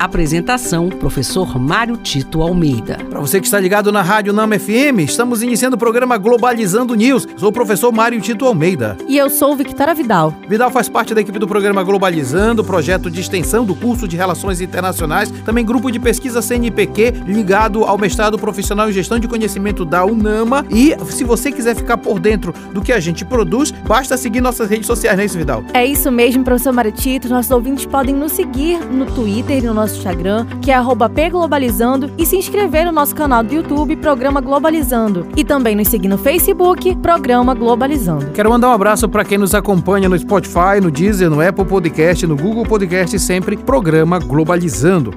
Apresentação: Professor Mário Tito Almeida. Para você que está ligado na Rádio Nama FM, estamos iniciando o programa Globalizando News. Sou o professor Mário Tito Almeida. E eu sou Victoria Vidal. Vidal faz parte da equipe do programa Globalizando, projeto de extensão do curso de Relações Internacionais, também grupo de pesquisa CNPq, ligado ao mestrado profissional em gestão de conhecimento da UNAMA. E se você quiser ficar por dentro do que a gente produz, basta seguir nossas redes sociais, não é isso, Vidal? É isso mesmo, professor Mário Tito. Nossos ouvintes podem nos seguir no Twitter e no nosso nosso Instagram, que é pglobalizando, e se inscrever no nosso canal do YouTube, Programa Globalizando. E também nos seguir no Facebook, Programa Globalizando. Quero mandar um abraço para quem nos acompanha no Spotify, no Deezer, no Apple Podcast, no Google Podcast, sempre Programa Globalizando.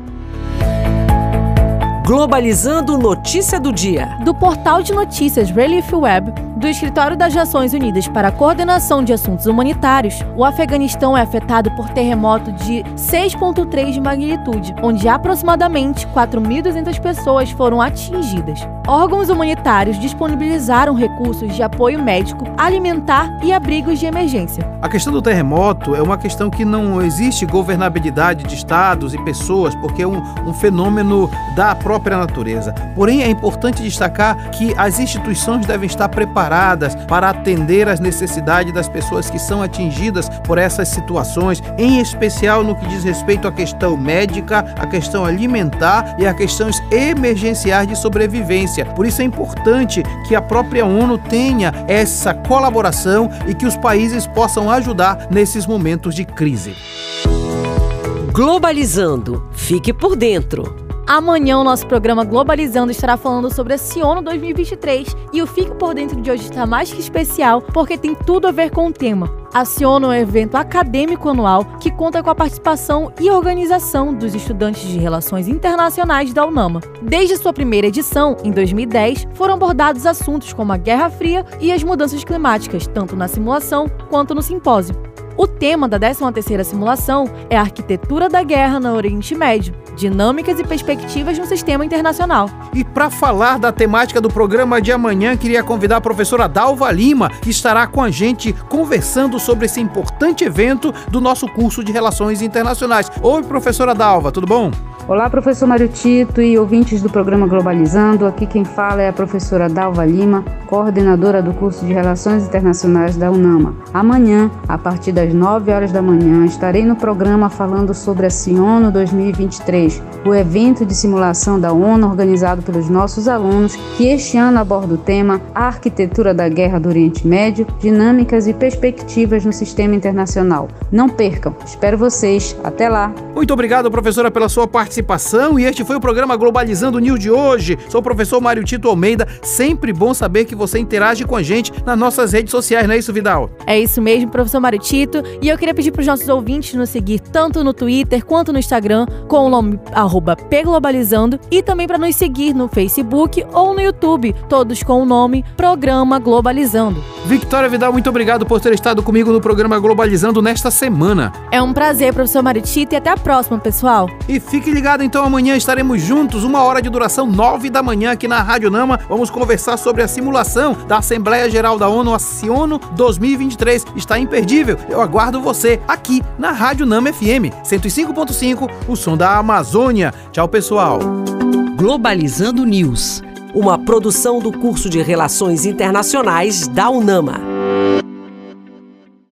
Globalizando Notícia do Dia. Do portal de notícias Relief Web, do Escritório das Nações Unidas para a Coordenação de Assuntos Humanitários, o Afeganistão é afetado por terremoto de 6,3 de magnitude, onde aproximadamente 4.200 pessoas foram atingidas. Órgãos humanitários disponibilizaram recursos de apoio médico, alimentar e abrigos de emergência. A questão do terremoto é uma questão que não existe governabilidade de estados e pessoas, porque é um, um fenômeno da própria natureza. Porém, é importante destacar que as instituições devem estar preparadas preparadas para atender às necessidades das pessoas que são atingidas por essas situações, em especial no que diz respeito à questão médica, à questão alimentar e a questões emergenciais de sobrevivência. Por isso é importante que a própria ONU tenha essa colaboração e que os países possam ajudar nesses momentos de crise. Globalizando. Fique por dentro. Amanhã o nosso programa Globalizando estará falando sobre a Ciono 2023 e o Fique por Dentro de hoje está mais que especial porque tem tudo a ver com o tema. A Ciono é um evento acadêmico anual que conta com a participação e organização dos estudantes de Relações Internacionais da UNAMA. Desde sua primeira edição, em 2010, foram abordados assuntos como a Guerra Fria e as mudanças climáticas, tanto na simulação quanto no simpósio. O tema da 13ª simulação é a arquitetura da guerra no Oriente Médio, dinâmicas e perspectivas no sistema internacional. E para falar da temática do programa de amanhã, queria convidar a professora Dalva Lima, que estará com a gente conversando sobre esse importante evento do nosso curso de Relações Internacionais. Oi, professora Dalva, tudo bom? Olá, professor Mário Tito e ouvintes do programa Globalizando. Aqui quem fala é a professora Dalva Lima, coordenadora do curso de Relações Internacionais da UNAMA. Amanhã, a partir das 9 horas da manhã, estarei no programa falando sobre a Ciono 2023, o evento de simulação da ONU organizado pelos nossos alunos, que este ano aborda o tema A Arquitetura da Guerra do Oriente Médio, Dinâmicas e Perspectivas no Sistema Internacional. Não percam, espero vocês. Até lá! Muito obrigado, professora, pela sua participação e este foi o programa Globalizando News de hoje. Sou o professor Mário Tito Almeida. Sempre bom saber que você interage com a gente nas nossas redes sociais, não é isso, Vidal? É isso mesmo, professor Mário Tito. E eu queria pedir para os nossos ouvintes nos seguir tanto no Twitter quanto no Instagram com o nome pglobalizando e também para nos seguir no Facebook ou no YouTube, todos com o nome Programa Globalizando. Victoria Vidal, muito obrigado por ter estado comigo no programa Globalizando nesta semana. É um prazer, professor Mário Tito, e até a próxima, pessoal. E fique ligado ligado então, amanhã estaremos juntos, uma hora de duração, nove da manhã aqui na Rádio Nama. Vamos conversar sobre a simulação da Assembleia Geral da ONU, a Ciono 2023. Está imperdível. Eu aguardo você aqui na Rádio Nama FM 105.5, o som da Amazônia. Tchau, pessoal. Globalizando News, uma produção do curso de Relações Internacionais da UNAMA.